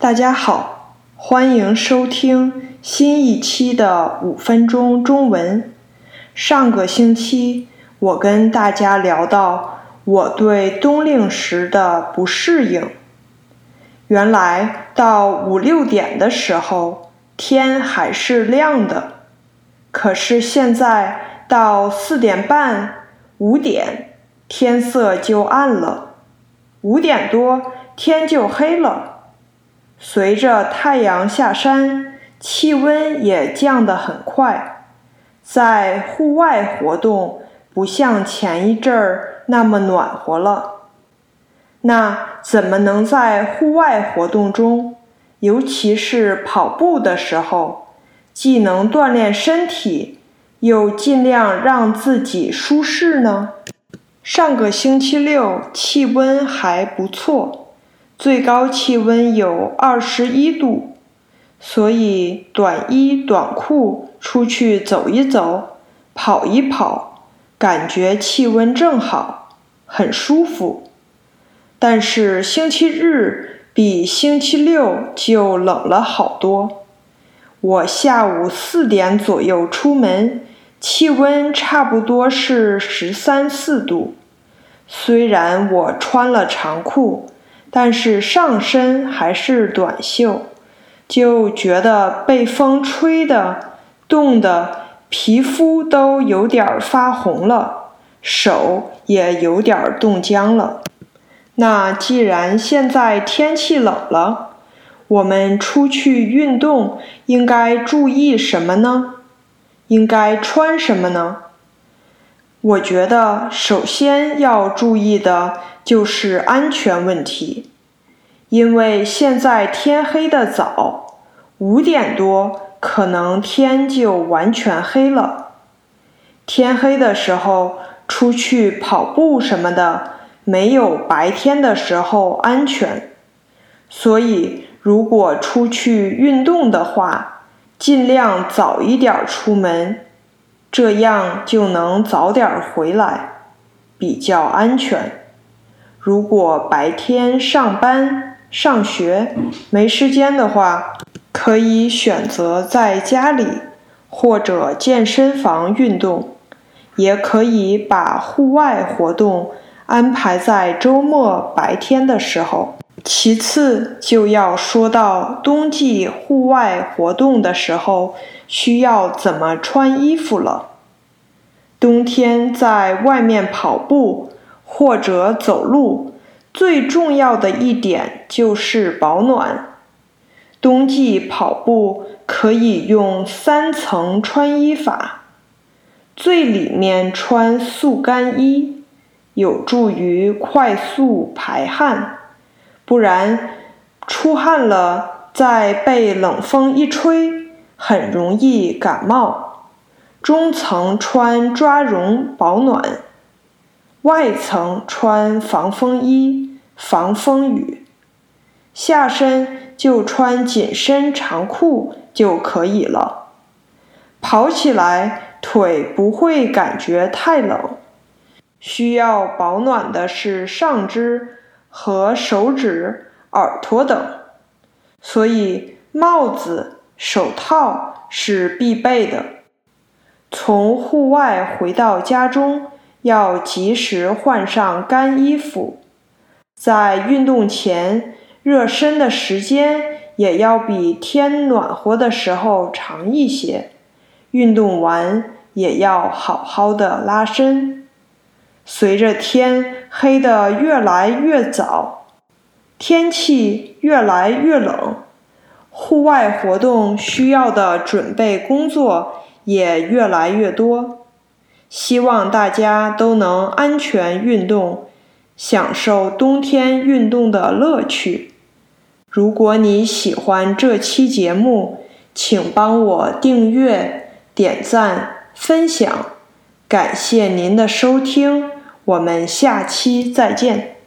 大家好，欢迎收听新一期的五分钟中文。上个星期，我跟大家聊到我对冬令时的不适应。原来到五六点的时候，天还是亮的，可是现在到四点半、五点，天色就暗了，五点多天就黑了。随着太阳下山，气温也降得很快，在户外活动不像前一阵儿那么暖和了。那怎么能在户外活动中，尤其是跑步的时候，既能锻炼身体，又尽量让自己舒适呢？上个星期六气温还不错。最高气温有二十一度，所以短衣短裤出去走一走、跑一跑，感觉气温正好，很舒服。但是星期日比星期六就冷了好多。我下午四点左右出门，气温差不多是十三四度，虽然我穿了长裤。但是上身还是短袖，就觉得被风吹的、冻的，皮肤都有点发红了，手也有点冻僵了。那既然现在天气冷了，我们出去运动应该注意什么呢？应该穿什么呢？我觉得首先要注意的就是安全问题，因为现在天黑的早，五点多可能天就完全黑了。天黑的时候出去跑步什么的，没有白天的时候安全。所以，如果出去运动的话，尽量早一点出门。这样就能早点回来，比较安全。如果白天上班、上学没时间的话，可以选择在家里或者健身房运动，也可以把户外活动安排在周末白天的时候。其次，就要说到冬季户外活动的时候需要怎么穿衣服了。冬天在外面跑步或者走路，最重要的一点就是保暖。冬季跑步可以用三层穿衣法，最里面穿速干衣，有助于快速排汗。不然，出汗了，再被冷风一吹，很容易感冒。中层穿抓绒保暖，外层穿防风衣防风雨，下身就穿紧身长裤就可以了。跑起来腿不会感觉太冷。需要保暖的是上肢。和手指、耳朵等，所以帽子、手套是必备的。从户外回到家中，要及时换上干衣服。在运动前，热身的时间也要比天暖和的时候长一些。运动完也要好好的拉伸。随着天黑得越来越早，天气越来越冷，户外活动需要的准备工作也越来越多。希望大家都能安全运动，享受冬天运动的乐趣。如果你喜欢这期节目，请帮我订阅、点赞、分享，感谢您的收听。我们下期再见。